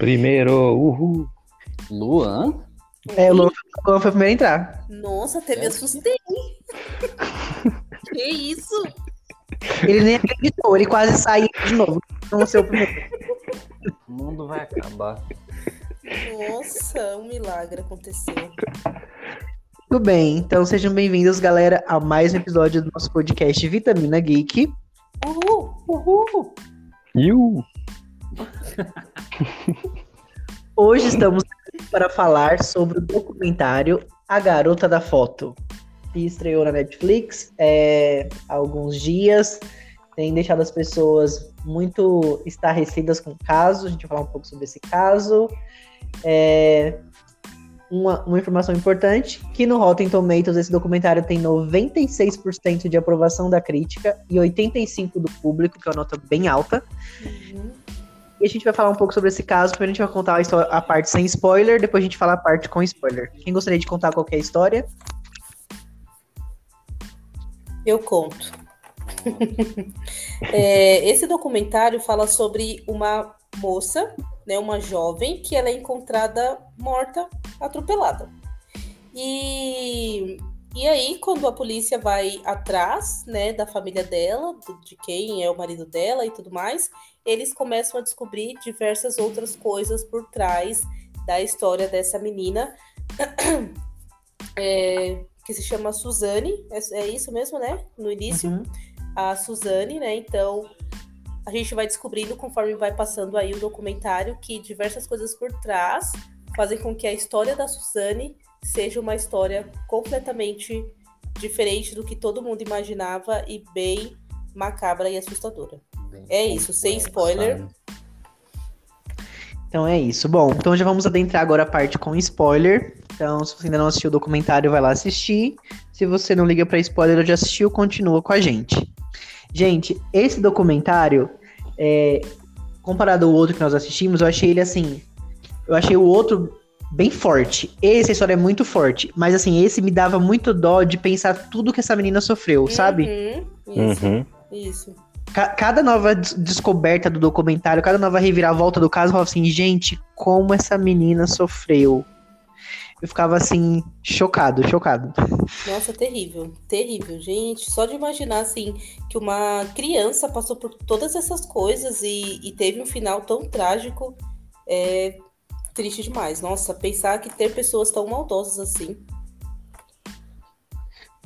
Primeiro, uhul. Luan? É, o Luan foi o primeiro a entrar. Nossa, até me assustei. que isso? Ele nem acreditou, ele quase saiu de novo. Não ser o primeiro. O mundo vai acabar. Nossa, um milagre aconteceu. Tudo bem, então sejam bem-vindos, galera, a mais um episódio do nosso podcast Vitamina Geek. Uhul, uhul. Iu. Hoje estamos para falar sobre o documentário A Garota da Foto, que estreou na Netflix é, há alguns dias. Tem deixado as pessoas muito estarrecidas com o caso. A gente vai falar um pouco sobre esse caso. É, uma, uma informação importante, que no Rotten Tomatoes esse documentário tem 96% de aprovação da crítica e 85% do público, que é uma nota bem alta. Uhum. E a gente vai falar um pouco sobre esse caso, primeiro a gente vai contar a, história, a parte sem spoiler, depois a gente fala a parte com spoiler. Quem gostaria de contar qualquer história? Eu conto. É, esse documentário fala sobre uma moça, né, uma jovem, que ela é encontrada morta, atropelada. E, e aí, quando a polícia vai atrás, né, da família dela, de quem é o marido dela e tudo mais, eles começam a descobrir diversas outras coisas por trás da história dessa menina, é, que se chama Suzane, é, é isso mesmo, né? No início Uhum. a Suzane, né? Então a gente vai descobrindo conforme vai passando aí o documentário que diversas coisas por trás fazem com que a história da Suzane seja uma história completamente diferente do que todo mundo imaginava e bem macabra e assustadora. É isso, sem spoiler. sabe? Então é isso. Bom, então já vamos adentrar agora a parte com spoiler. Então, se você ainda não assistiu o documentário, vai lá assistir. Se você não liga pra spoiler ou já assistiu, continua com a gente. Gente, esse documentário, é, comparado ao outro que nós assistimos, eu achei ele assim. Eu achei o outro bem forte. Esse a história é muito forte. Mas assim, esse me dava muito dó de pensar tudo que essa menina sofreu, sabe? Uhum, isso, Uhum. isso. Ca- cada nova des- descoberta do documentário, cada nova reviravolta do caso, eu falava assim, gente, como essa menina sofreu. Eu ficava assim, chocado, chocado. Nossa, terrível, terrível, gente. Só de imaginar assim que uma criança passou por todas essas coisas e, e teve um final tão trágico é triste demais. Nossa, pensar que ter pessoas tão maldosas assim.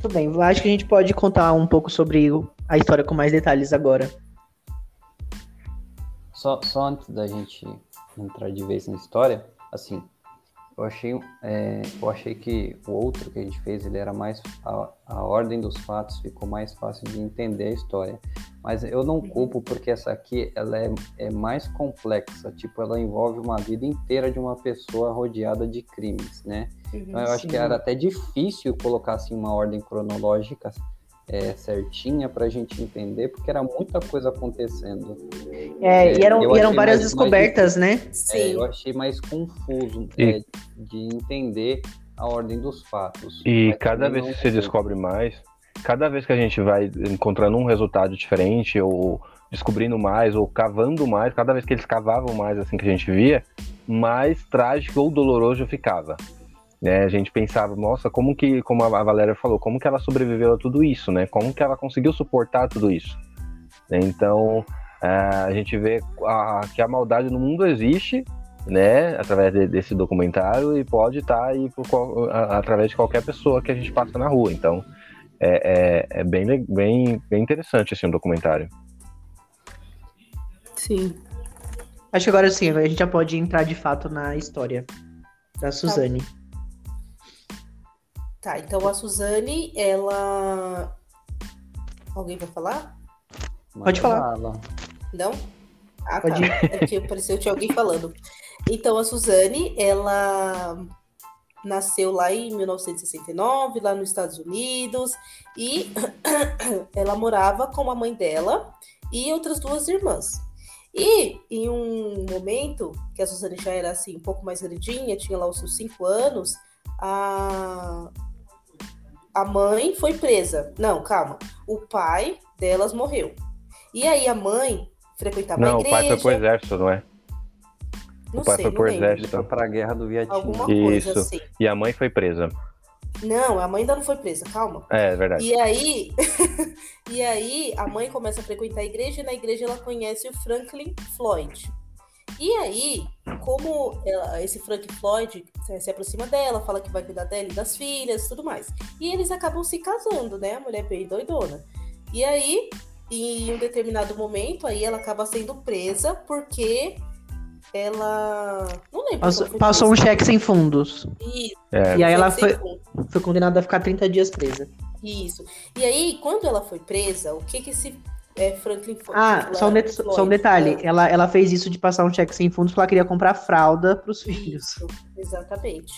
Tudo bem, acho que a gente pode contar um pouco sobre o- a história com mais detalhes agora. Só, só antes da gente entrar de vez na história, assim, eu achei, é, eu achei que o outro que a gente fez, ele era mais. A, a ordem dos fatos ficou mais fácil de entender a história. Mas eu não culpo porque essa aqui ela é, é mais complexa. Tipo, ela envolve uma vida inteira de uma pessoa rodeada de crimes, né? Então eu acho Sim. que era até difícil colocar assim uma ordem cronológica é, certinha pra gente entender, porque era muita coisa acontecendo. É, É, e eram, e eram várias mais- descobertas, né? É, Sim. eu achei mais confuso E- é, de entender a ordem dos fatos. E Mas cada vez que se culpo. descobre mais, cada vez que a gente vai encontrando um resultado diferente, ou descobrindo mais, ou cavando mais, cada vez que eles cavavam mais assim que a gente via, mais trágico ou doloroso ficava. Né? A gente pensava, nossa, como que, como a Valéria falou, como que ela sobreviveu a tudo isso, né? Como que ela conseguiu suportar tudo isso? Né? Então, é, a gente vê a- que a maldade no mundo existe, né, através de- desse documentário e pode estar aí por através de qualquer pessoa que a gente passa na rua. Então, é, é, é bem, bem, bem interessante assim, o documentário. Sim. Acho que agora sim, a gente já pode entrar de fato na história da Suzane. Tá, então a Suzane, ela. Alguém vai falar? Pode falar. Não? Ah, Pode tá. É que pareceu que tinha alguém falando. Então, a Suzane, ela nasceu lá em 1969, lá nos Estados Unidos, e ela morava com a mãe dela e outras duas irmãs. E em um momento que a Suzane já era assim, um pouco mais grandinha, tinha lá os seus cinco anos, a, a mãe foi presa. Não, calma. O pai delas morreu. E aí a mãe frequentava a Não, o igreja. pai foi pro exército, não é? Não O pai sei, foi não pro exército. foi pra guerra do Vietnã. Alguma coisa Isso. assim. E a mãe foi presa. Não, a mãe ainda não foi presa, calma. É, é verdade. E aí, e aí a mãe começa a frequentar a igreja e na igreja ela conhece o Franklin Floyd. E aí, como ela- esse Franklin Floyd se, se aproxima dela, fala que vai cuidar dela e das filhas, tudo mais. E eles acabam se casando, né? A mulher é bem doidona. E aí, em um determinado momento, aí ela acaba sendo presa porque ela não lembro. Passou, passou um cheque sem fundos. Isso, É, E aí ela foi, foi condenada a ficar 30 dias presa. Isso. E aí, quando ela foi presa, o que que esse é, Franklin Ah, só um, de- Floyd, só um detalhe. né? Ela, ela fez isso de passar um cheque sem fundos porque ela queria comprar fralda pros filhos. Isso, exatamente.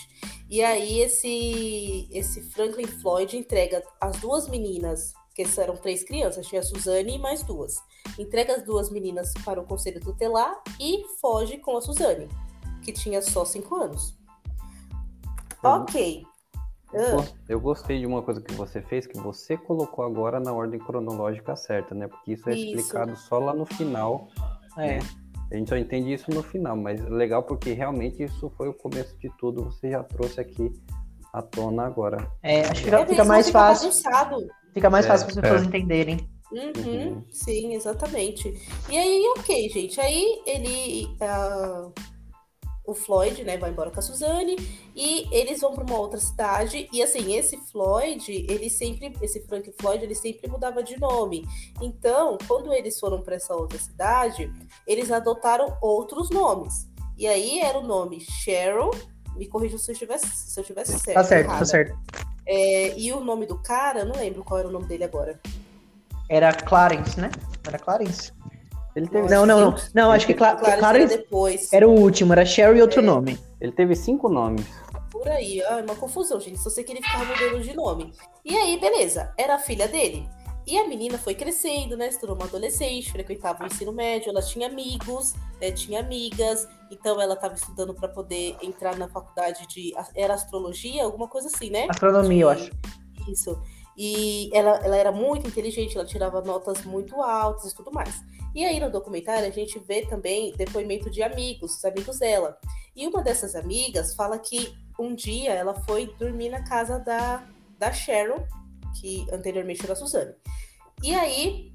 E aí esse esse Franklin Floyd entrega as duas meninas, que eram três crianças, tinha a Suzane e mais duas. Entrega as duas meninas para o conselho tutelar e foge com a Suzane, que tinha só cinco anos. Uhum. Ok. Eu gos- Eu gostei de uma coisa que você fez, que você colocou agora na ordem cronológica certa, né? Porque isso é Isso. explicado só lá no final. É. A gente só entende isso no final, mas legal porque realmente isso foi o começo de tudo. Você já trouxe aqui à tona agora. É, acho que é fica, mais fica fácil. bagunçado. Fica mais É, fácil para as pessoas é. entenderem. Uhum, Uhum. Sim, exatamente. E aí, ok, gente. Aí ele. ah, o Floyd, né, vai embora com a Suzane e eles vão para uma outra cidade. E assim, esse Floyd, ele sempre. Esse Frank Floyd, ele sempre mudava de nome. Então, quando eles foram para essa outra cidade, eles adotaram outros nomes. E aí era o nome Cheryl. Me corrija se eu tivesse, se eu tivesse certo. Tá certo, errada. tá certo. É, e o nome do cara, não lembro qual era o nome dele agora. Era Clarence, né? Era Clarence. Ele teve, Não, não, não. Não, acho que Cla Clarence era depois. era o último, era Sherry e outro É. nome. ele teve cinco nomes. Por aí, ah, é uma confusão, gente. Só sei que ele ficava mudando de nome. E aí, beleza, era a filha dele. E a menina foi crescendo, né? Tornou uma adolescente, frequentava o ensino médio, ela tinha amigos, né? Tinha amigas, então ela estava estudando para poder entrar na faculdade de. Era astrologia, alguma coisa assim, né? Astronomia, eu acho. Isso. E ela, ela era muito inteligente, ela tirava notas muito altas e tudo mais. E aí no documentário a gente vê também depoimento de amigos, os amigos dela. E uma dessas amigas fala que um dia ela foi dormir na casa da, da Sharon, que anteriormente era a Suzane. E aí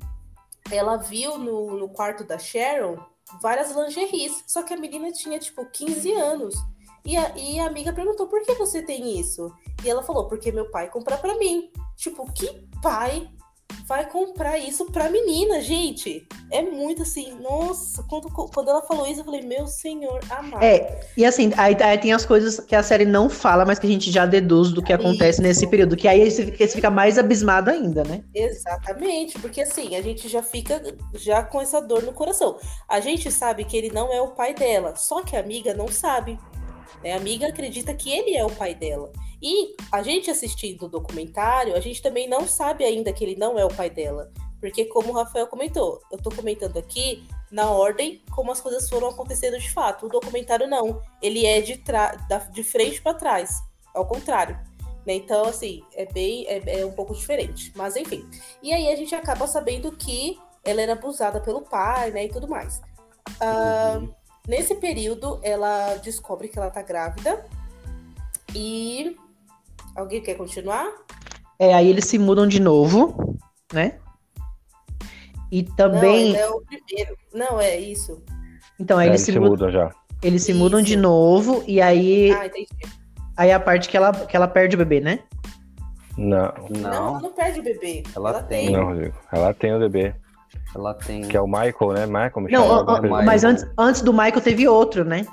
ela viu no, no quarto da Sharon várias lingeries, só que a menina tinha tipo 15 anos. E a, e a amiga perguntou: por que você tem isso? E ela falou: porque meu pai compra pra mim. Tipo, que pai vai comprar isso pra menina, gente? É muito assim, nossa, quando, quando ela falou isso, eu falei, meu senhor amado. É, e assim, aí, aí tem as coisas que a série não fala, mas que a gente já deduz do que acontece Isso. nesse período. Que aí você fica, mais abismado ainda, né? Exatamente, porque assim, a gente já fica já com essa dor no coração. A gente sabe que ele não é o pai dela, só que a amiga não sabe. né? A amiga acredita que ele é o pai dela. E a gente assistindo o documentário, a gente também não sabe ainda que ele não é o pai dela. Porque, como o Rafael comentou, eu tô comentando aqui na ordem como as coisas foram acontecendo de fato. O documentário não. Ele é de, tra- da- de frente para trás. Ao contrário. né? Então, assim, é bem. É, é um pouco diferente. Mas enfim. E aí a gente acaba sabendo que ela era abusada pelo pai, né? E tudo mais. Ah, Nesse período, ela descobre que ela tá grávida. E. Alguém quer continuar? É, aí eles se mudam de novo, né? E também. Não, é o primeiro. Não, é isso. Então, aí É, eles, eles se mudam, mudam já. eles se mudam de Isso. novo, e aí, Ah, entendi. aí é a parte que ela, que ela perde o bebê, né? Não, Não, ela Não, não perde o bebê. Ela tem. não, Rodrigo. Ela tem o bebê, ela tem. que é o Michael, né? Michael, me Não, an- an- mas antes, antes do Michael teve outro, né?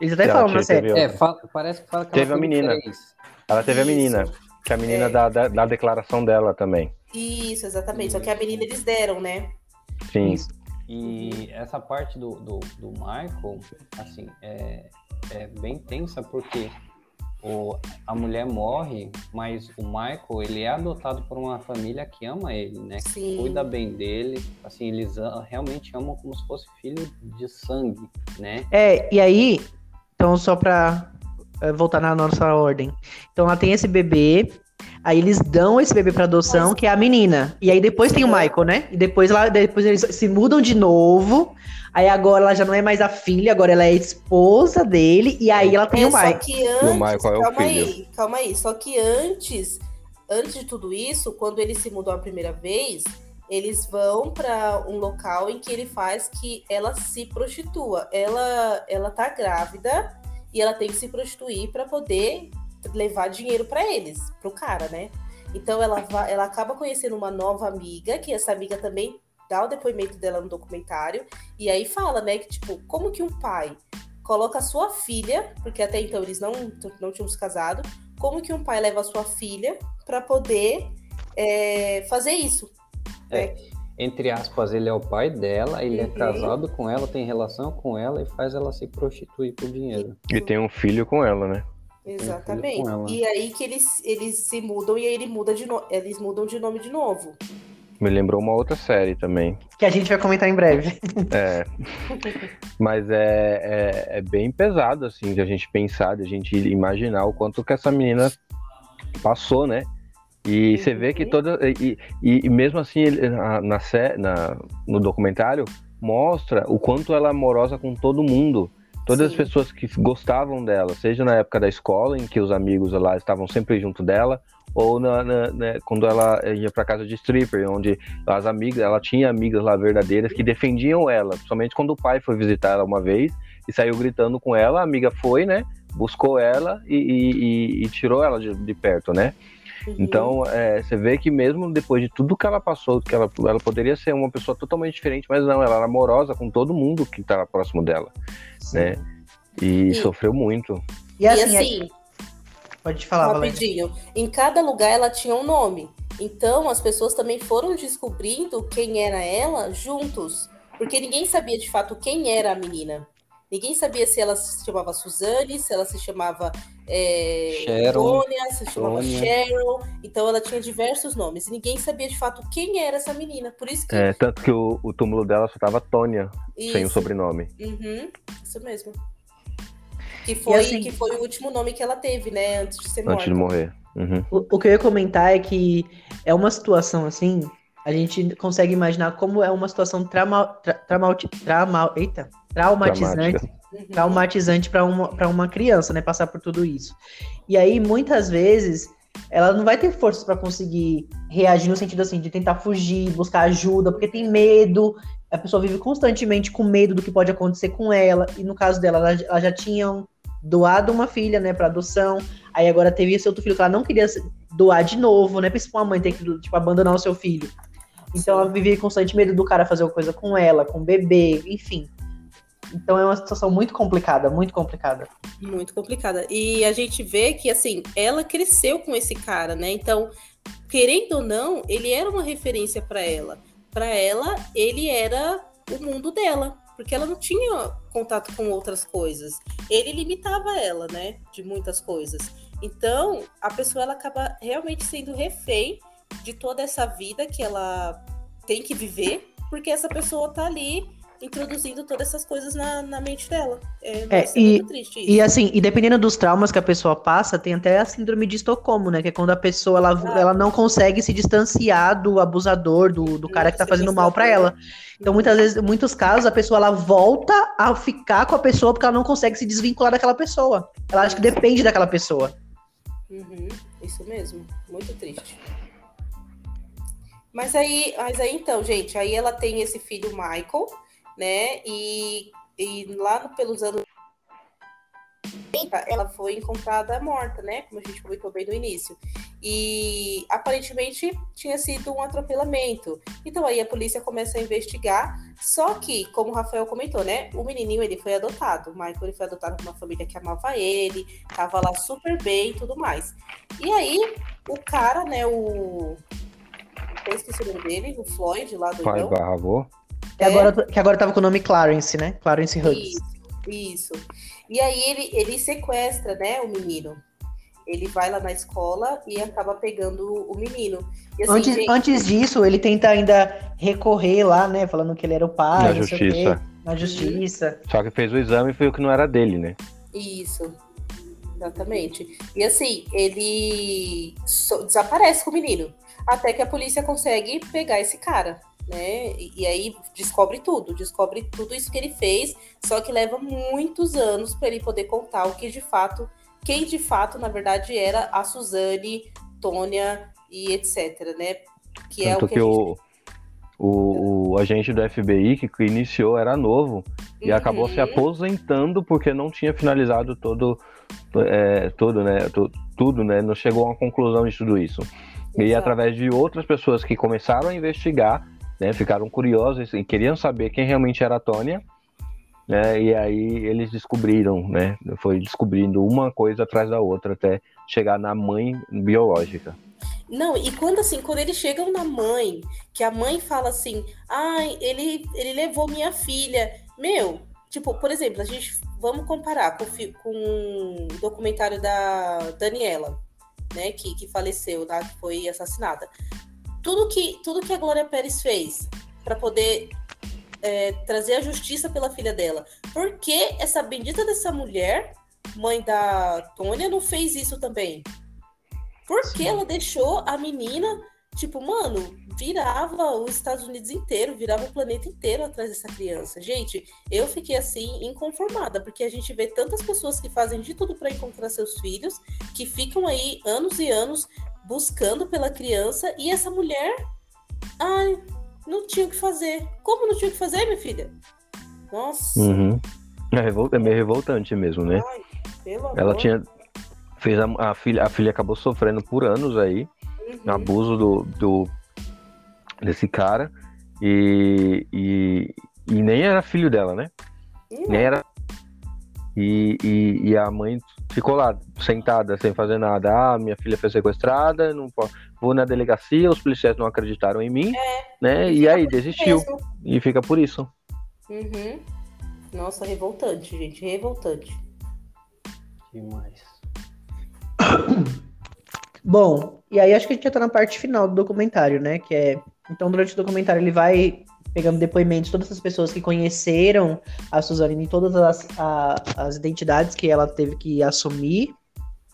Eles até Ela falam na série. É, fa- parece que fala que Teve ela a teve menina. três. Ela teve a Isso. menina, que a menina É. da, da, da declaração dela também. Isso, exatamente. Só que a menina eles deram, né? Sim. Isso. E essa parte do, do, do Michael, assim, é, é bem tensa porque o, a mulher morre, mas o Michael, ele é adotado por uma família que ama ele, né? Que Sim. cuida bem dele, assim, eles a- realmente amam como se fosse filho de sangue, né? É, e aí, então só pra voltar na nossa ordem. Então ela tem esse bebê, Aí eles dão esse bebê pra adoção, que é a menina. E aí depois tem o Michael, né? E depois lá, depois eles se mudam de novo. Aí agora ela já não é mais a filha, agora ela é a esposa dele. E aí ela tem É, o só Michael. que antes, o Michael é o calma filho. aí, calma aí. Só que antes, antes de tudo isso, quando eles se mudam a primeira vez, eles vão para um local em que ele faz que ela se prostitua. Ela, ela tá grávida e ela tem que se prostituir para poder levar dinheiro para eles, pro cara, né? Então ela, vai, ela acaba conhecendo uma nova amiga, que essa amiga também dá o depoimento dela no documentário, e aí fala, né, que tipo, como que um pai coloca a sua filha, porque até então eles não, não tinham se casado, como que um pai leva a sua filha para poder é, fazer isso? Entre aspas, ele é o pai dela, ele é Uhum. casado com ela, tem relação com ela e faz ela se prostituir por dinheiro. E tem um filho com ela, né? Exatamente. ela. E aí que eles, eles se mudam e aí ele muda de no... eles mudam de nome de novo. Me lembrou uma outra série também. Que a gente vai comentar em breve. É. Mas é, é, é bem pesado, assim, de a gente pensar, de a gente imaginar o quanto que essa menina passou, né? E você vê que toda. E, e- e mesmo assim, ele- na, na, na- no documentário, mostra o quanto ela é amorosa com todo mundo. Todas as Sim. pessoas que gostavam dela, seja na época da escola, em que os amigos lá estavam sempre junto dela, ou na, na- né, quando ela ia para casa de stripper, onde as amigas, ela tinha amigas lá verdadeiras que defendiam ela, somente quando o pai foi visitar ela uma vez e saiu gritando com ela, a amiga foi, né, buscou ela e, e- e- e tirou ela de, de perto, né? Uhum. Então, é, você vê que mesmo depois de tudo que ela passou, que ela, ela poderia ser uma pessoa totalmente diferente, mas não, ela era amorosa com todo mundo que estava próximo dela, né? E, E- sofreu muito. E E assim, assim, pode falar, rapidinho, em cada lugar ela tinha um nome. Então as pessoas também foram descobrindo quem era ela juntos. Porque ninguém sabia de fato quem era a menina. Ninguém sabia se ela se chamava Suzane, se ela se chamava é, Sharon, Tônia, se chamava Tônia. Cheryl. Então ela tinha diversos nomes. E ninguém sabia de fato quem era essa menina. Por isso que. É, tanto que o, o túmulo dela só tava Tônia, sem o isso. sobrenome. Uhum, isso mesmo. Que foi, assim- que foi o último nome que ela teve, né? Antes de ser morta. Antes de morrer. Uhum. O, o que eu ia comentar é que é uma situação assim, a gente consegue imaginar como é uma situação trauma, tra, traumati- trauma- eita, traumatizante. Uhum. traumatizante para uma, pra uma criança, né, passar por tudo isso. E aí, muitas vezes, ela não vai ter forças para conseguir reagir no sentido assim, de tentar fugir, buscar ajuda, porque tem medo, a pessoa vive constantemente com medo do que pode acontecer com ela, e no caso dela, ela, ela já tinha doado uma filha, né, para adoção, aí agora teve esse outro filho que ela não queria doar de novo, né, principalmente uma mãe ter que, tipo, abandonar o seu filho. Então ela vivia com constante medo do cara fazer coisa com ela, com o bebê, enfim. Então é uma situação muito complicada, muito complicada. Muito complicada. E a gente vê que, assim, ela cresceu com esse cara, né? Então, querendo ou não, ele era uma referência para ela. Para ela, ele era o mundo dela, porque ela não tinha contato com outras coisas. Ele limitava ela, né? De muitas coisas. Então, a pessoa ela acaba realmente sendo refém de toda essa vida que ela tem que viver, porque essa pessoa tá ali introduzindo todas essas coisas na, na mente dela. É, ser e- muito triste isso. E assim, e dependendo dos traumas que a pessoa passa, tem até a síndrome de Estocolmo, né? Que é quando a pessoa ela, Ah. ela não consegue se distanciar do abusador, do, do cara que tá fazendo mal pra ela. Então, muitas vezes, em muitos casos, a pessoa ela volta a ficar com a pessoa porque ela não consegue se desvincular daquela pessoa. Ela acha que depende daquela pessoa. Uhum, isso mesmo, muito triste. Mas aí, mas aí então, gente, aí ela tem esse filho Michael, né? E, e lá pelos anos 80, ela foi encontrada morta, né? Como a gente comentou bem no início. E aparentemente tinha sido um atropelamento. Então aí a polícia começa a investigar. Só que, como o Rafael comentou, né? O menininho ele foi adotado. O Michael ele foi adotado por uma família que amava ele, tava lá super bem e tudo mais. E aí, o cara, né? O. Eu esqueci o nome dele, o Floyd lá do Pai barra. Que, agora, que agora tava com o nome Clarence, né? Clarence Hughes. Isso, isso. E aí ele, ele sequestra, né, o menino. Ele vai lá na escola e acaba pegando o menino. E assim, Antes, gente, antes disso, ele tenta ainda recorrer lá, né? Falando que ele era o pai, Na não sei o quê, justiça. na justiça. Só que fez o exame e foi o que não era dele, né? Isso. Exatamente. E assim, ele so- desaparece com o menino. Até que a polícia consegue pegar esse cara, né? E, e aí descobre tudo, descobre tudo isso que ele fez, só que leva muitos anos para ele poder contar o que de fato, quem de fato, na verdade, era a Suzane, Tônia e etc, né? Que é Tanto o que, que, o, o, o agente do FBI que, que iniciou era novo e Uhum. acabou se aposentando porque não tinha finalizado todo, é, todo, né, tu- tudo, né, não chegou a uma conclusão de tudo isso. E Exato. através de outras pessoas que começaram a investigar, né, ficaram curiosos e queriam saber quem realmente era a Tônia, né, e aí eles descobriram, né, foi descobrindo uma coisa atrás da outra até chegar na mãe biológica. Não, e quando assim, quando eles chegam na mãe, que a mãe fala assim, ai, ele, ele levou minha filha. Meu, tipo, por exemplo, a gente vamos comparar com, com o documentário da Daniela, né, que, que faleceu, tá, que foi assassinada. Tudo que, tudo que a Glória Pérez fez para poder é, trazer a justiça pela filha dela. Por que essa bendita dessa mulher, mãe da Tônia, não fez isso também? Por que ela deixou a menina, tipo, mano, virava os Estados Unidos inteiro, virava o planeta inteiro atrás dessa criança. Gente, eu fiquei assim inconformada, porque a gente vê tantas pessoas que fazem de tudo para encontrar seus filhos, que ficam aí anos e anos buscando pela criança, e essa mulher, ai, não tinha o que fazer. Como não tinha o que fazer, minha filha? Nossa, Uhum. É, revol- é meio revoltante mesmo, né? ai, pelo Ela amor. tinha. Fez a, a filha, a filha acabou sofrendo por anos aí, Uhum. abuso do, do desse cara. E, e, e nem era filho dela, né? Uhum. Nem era. E, e, e a mãe ficou lá, sentada, sem fazer nada. Ah, minha filha foi sequestrada, não posso. Vou na delegacia, os policiais não acreditaram em mim, né? E aí desistiu. Mesmo. E fica por isso. Uhum. Nossa, revoltante, gente, revoltante. Demais. Bom, e aí acho que a gente já tá na parte final do documentário, né? Que é. Então, durante o documentário, ele vai pegando depoimentos de todas as pessoas que conheceram a Suzane em todas as, a- as identidades que ela teve que assumir,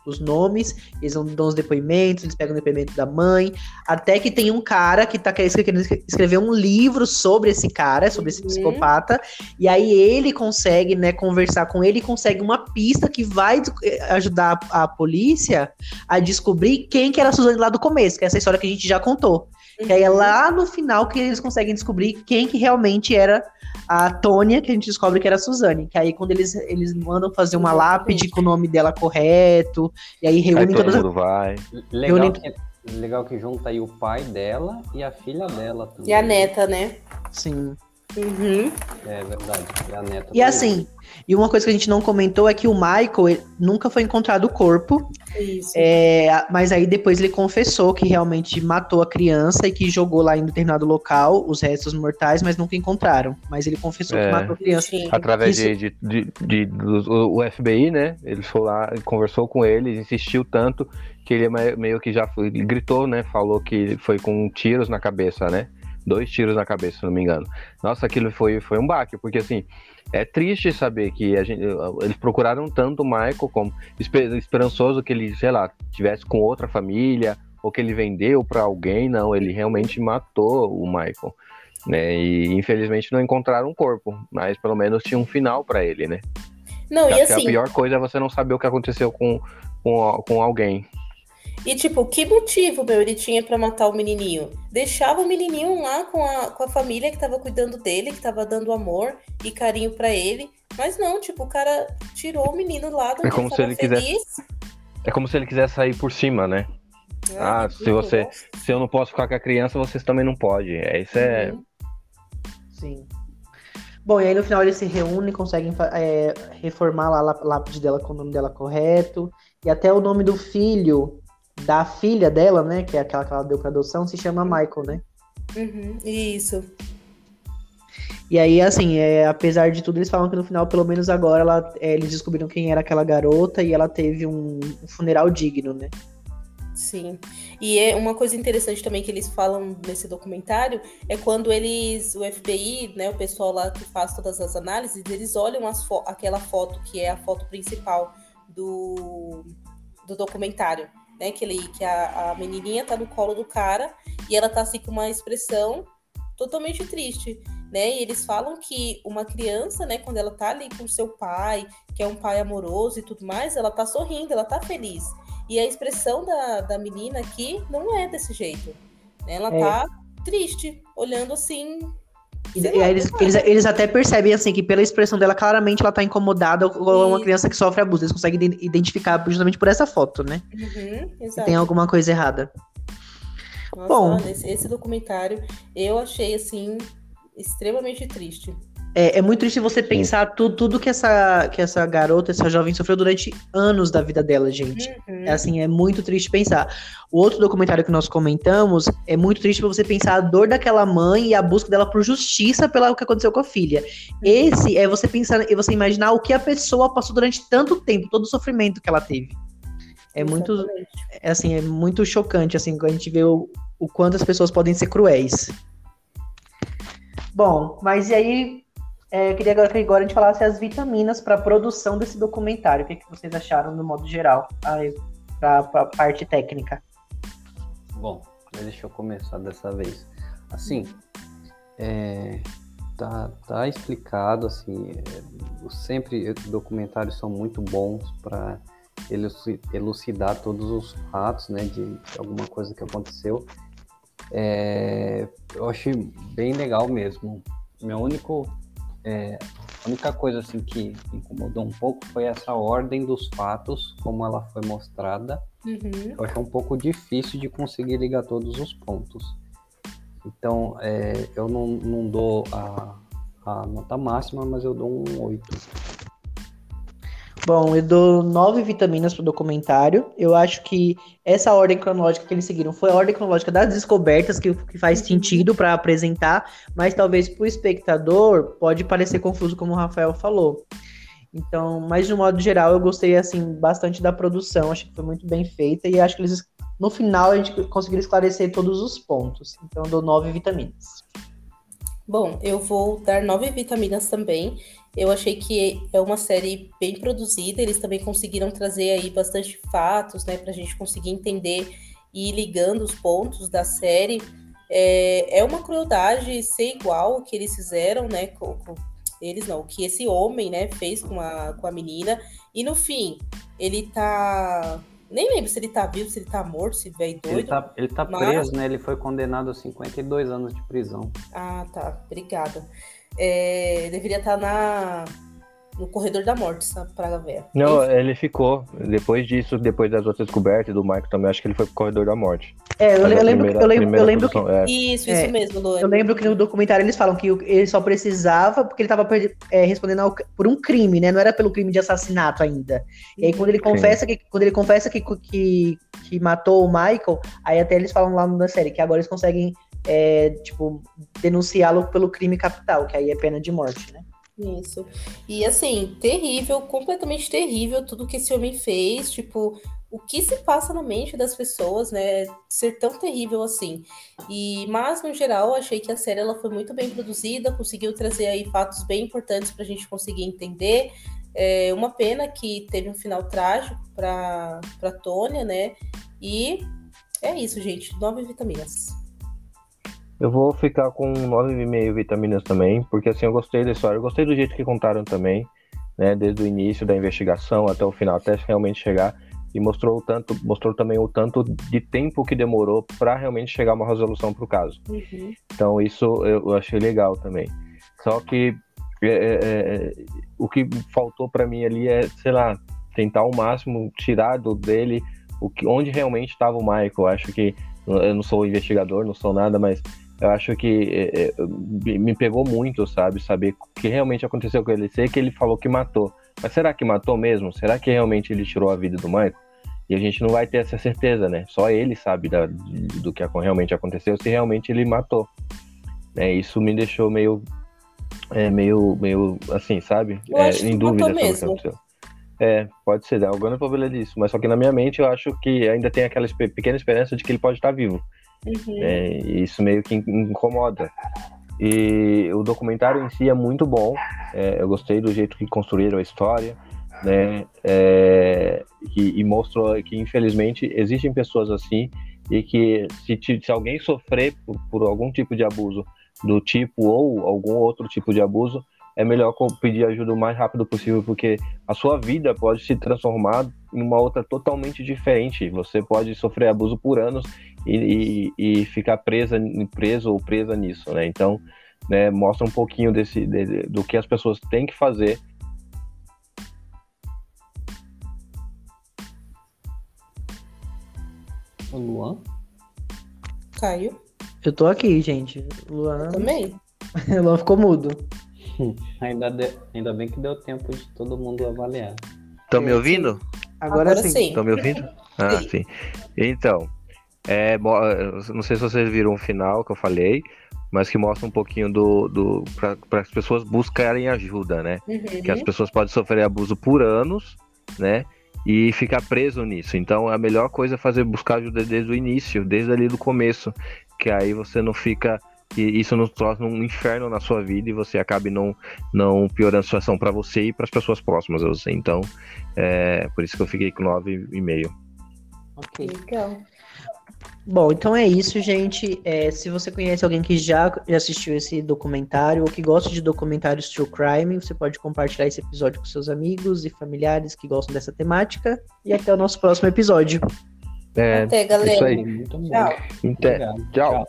os nomes, eles dão os depoimentos, eles pegam o depoimento da mãe, até que tem um cara que tá querendo escrever um livro sobre esse cara, sobre esse Uhum. psicopata, e aí ele consegue, né, conversar com ele e consegue uma pista que vai eh, ajudar a, a polícia a descobrir quem que era a Suzane lá do começo, que é essa história que a gente já contou. Que aí é lá no final que eles conseguem descobrir quem que realmente era a Tônia, que a gente descobre que era a Suzane. Que aí quando eles, eles mandam fazer uma Exatamente. lápide com o nome dela correto, e aí Aí reúnem todas as... vai. Legal nem- que, legal que junta aí o pai dela e a filha dela também. E a neta, né? Sim. Uhum. É verdade. E a neta E assim, e uma coisa que a gente não comentou é que o Michael ele- nunca foi encontrado o corpo, Isso. é, mas aí depois ele confessou que realmente matou a criança e que jogou lá em determinado local os restos mortais, mas nunca encontraram. Mas ele confessou É. que matou a criança. Sim. Através Isso- de, de, de, de- do- o FBI, né? Ele foi lá, conversou com ele, insistiu tanto que ele me- meio que já foi, gritou, né? Falou que foi com tiros na cabeça, né? Dois tiros na cabeça, se não me engano. Nossa, aquilo foi, foi um baque, porque assim, é triste saber que a gente, eles procuraram tanto o Michael como esper- esperançoso que ele, sei lá, tivesse com outra família ou que ele vendeu pra alguém. Não, ele realmente matou o Michael. Né, e infelizmente não encontraram um corpo, mas pelo menos tinha um final pra ele, né? Não, e Acho que assim, a pior coisa é você não saber o que aconteceu com, com, com alguém. E tipo, que motivo, meu, ele tinha pra matar o menininho? Deixava o menininho lá com a, com a família que tava cuidando dele, que tava dando amor e carinho pra ele. Mas não, tipo, o cara tirou o menino lá do É como se ele quisesse- feliz. É como se ele quisesse sair por cima, né? Ah, que se você- nossa. Se eu não posso ficar com a criança, vocês também não podem. É, isso é. Uhum. Sim. Bom, e aí no final eles se reúnem, conseguem é, reformar lá a lá- lápide dela com o nome dela correto. E até o nome do filho, da filha dela, né? Que é aquela que ela deu pra adoção, se chama Michael, né? Uhum, Isso. E aí, assim, é, apesar de tudo, eles falam que no final, pelo menos agora, ela, é, eles descobriram quem era aquela garota e ela teve um, um funeral digno, né? Sim. E é uma coisa interessante também que eles falam nesse documentário é quando eles, o FBI, né, o pessoal lá que faz todas as análises, eles olham as fo- aquela foto que é a foto principal do, do documentário, né? Que, ele, que a, a menininha tá no colo do cara e ela tá assim com uma expressão totalmente triste, né? E eles falam que uma criança, né, quando ela tá ali com seu pai, que é um pai amoroso e tudo mais, ela tá sorrindo, ela tá feliz. E a expressão da, da menina aqui não é desse jeito. Né? Ela é. tá triste, olhando assim. E, e aí eles, eles, eles, até percebem assim que pela expressão dela, claramente ela tá incomodada ou é uma criança que sofre abuso. Eles conseguem identificar justamente por essa foto, né? Uhum, tem alguma coisa errada. Nossa, Bom, esse, esse documentário eu achei assim extremamente triste. É, é, muito triste você pensar tudo, tudo que, essa, que essa garota, essa jovem sofreu durante anos da vida dela, gente. Uhum. É assim, é muito triste pensar. O outro documentário que nós comentamos é muito triste para você pensar a dor daquela mãe e a busca dela por justiça pelo que aconteceu com a filha. Uhum. Esse é você pensar e você imaginar o que a pessoa passou durante tanto tempo, todo o sofrimento que ela teve. É Exatamente. muito, é assim, é muito chocante assim quando a gente vê o, o quanto as pessoas podem ser cruéis. Bom, mas e aí é, eu queria agora que agora a gente falasse as vitaminas para a produção desse documentário. O que, que vocês acharam no modo geral, para a parte técnica? Bom, deixa eu começar dessa vez. Assim, é, tá, tá explicado, assim, é, sempre documentários são muito bons para elucidar todos os fatos, né, de, de alguma coisa que aconteceu. É, eu achei bem legal mesmo. Meu único é, a única coisa assim que incomodou um pouco foi essa ordem dos fatos, como ela foi mostrada. Uhum. Eu achei um pouco difícil de conseguir ligar todos os pontos. Então, é, eu não, não dou a, a nota máxima, mas eu dou um 8. Bom, eu dou nove vitaminas pro documentário. Eu acho que essa ordem cronológica que eles seguiram foi a ordem cronológica das descobertas, que, que faz sentido para apresentar, mas talvez pro espectador pode parecer confuso, como o Rafael falou. Então, mas de um modo geral, eu gostei assim bastante da produção, acho que foi muito bem feita e acho que eles no final a gente conseguiu esclarecer todos os pontos. Então, eu dou nove vitaminas. Bom, eu vou dar nove vitaminas também. Eu achei que é uma série bem produzida, eles também conseguiram trazer aí bastante fatos, né, pra gente conseguir entender e ir ligando os pontos da série. É, é uma crueldade ser igual o que eles fizeram, né, com, com eles não, o que esse homem, né, fez com a, com a menina. E no fim, ele tá nem lembro se ele tá vivo, se ele tá morto, se veio doido. Ele tá, ele tá mas... preso, né? Ele foi condenado a 52 anos de prisão. Ah, tá. Obrigada. É, deveria estar tá na no corredor da morte, sabe, pra ver. Não, Enfim. ele ficou. Depois disso, depois das outras descobertas do Michael também, acho que ele foi pro corredor da morte. É, eu, eu lembro, primeira, eu lembro, eu lembro que. É. Isso, isso é, mesmo, Luan. Eu lembro que no documentário eles falam que ele só precisava porque ele tava é, respondendo ao, por um crime, né? Não era pelo crime de assassinato ainda. E aí quando ele confessa que quando ele confessa que, que, que matou o Michael, aí até eles falam lá na série que agora eles conseguem é, tipo, denunciá-lo pelo crime capital, que aí é pena de morte, né? Isso. E assim, terrível, completamente terrível tudo que esse homem fez, tipo, o que se passa na mente das pessoas, né? Ser tão terrível assim. E mas no geral, achei que a série ela foi muito bem produzida, conseguiu trazer aí fatos bem importantes para a gente conseguir entender. É uma pena que teve um final trágico para para Tônia, né? E é isso, gente. Nove vitaminas. Eu vou ficar com 9,5 vitaminas também, porque assim, eu gostei da história, eu gostei do jeito que contaram também, né, desde o início da investigação até o final, até realmente chegar, e mostrou tanto, mostrou também o tanto de tempo que demorou para realmente chegar a uma resolução para o caso. Uhum. Então isso eu achei legal também. Só que é, é, é o que faltou para mim ali é, sei lá, tentar ao máximo tirar do dele o que, onde realmente estava o Michael. Acho que eu não sou investigador, não sou nada, mas eu acho que é, é me pegou muito, sabe? Saber o que realmente aconteceu com ele. Sei que ele falou que matou. Mas será que matou mesmo? Será que realmente ele tirou a vida do Michael? E a gente não vai ter essa certeza, né? Só ele sabe da, do que realmente aconteceu, se realmente ele matou. É, isso me deixou meio. É, meio, meio assim, sabe? É, em dúvida sobre mesmo. o que aconteceu. É, pode ser, alguma problema disso. Mas só que na minha mente eu acho que ainda tem aquela pequena esperança de que ele pode estar vivo. Uhum. É, isso meio que incomoda. E o documentário em si é muito bom. É, eu gostei do jeito que construíram a história. né? É, e, e, mostrou que infelizmente existem pessoas assim e que se, se alguém sofrer por, por, algum tipo de abuso do tipo ou algum outro tipo de abuso, é melhor pedir ajuda o mais rápido possível, porque a sua vida pode se transformar em uma outra totalmente diferente. Você pode sofrer abuso por anos e, e, e ficar presa, preso ou presa nisso, né? Então, né, mostra um pouquinho desse, de, do que as pessoas têm que fazer O Luan? Caiu. Eu tô aqui, gente. Luan. Eu também. Luan ficou mudo. ainda, de... ainda bem que deu tempo de todo mundo avaliar. Estão me ouvindo? Agora, Agora sim. Estão me ouvindo? Ah, sim. Então, é, não sei se vocês viram o final que eu falei, mas que mostra um pouquinho do, do para as pessoas buscarem ajuda, né? Uhum. Que as pessoas podem sofrer abuso por anos, né? E ficar preso nisso. Então, a melhor coisa é fazer buscar ajuda desde o início, desde ali do começo, que aí você não fica que isso não torna um inferno na sua vida e você acabe não, não piorando a situação para você e para as pessoas próximas a você. Então, é por isso que eu fiquei com 9,5. Ok. Legal. Bom, então é isso, gente. É, se você conhece alguém que já, já assistiu esse documentário ou que gosta de documentários true crime, você pode compartilhar esse episódio com seus amigos e familiares que gostam dessa temática. E até o nosso próximo episódio. É, Até, galera. isso aí. Muito bom. Tchau. Tchau. Tchau.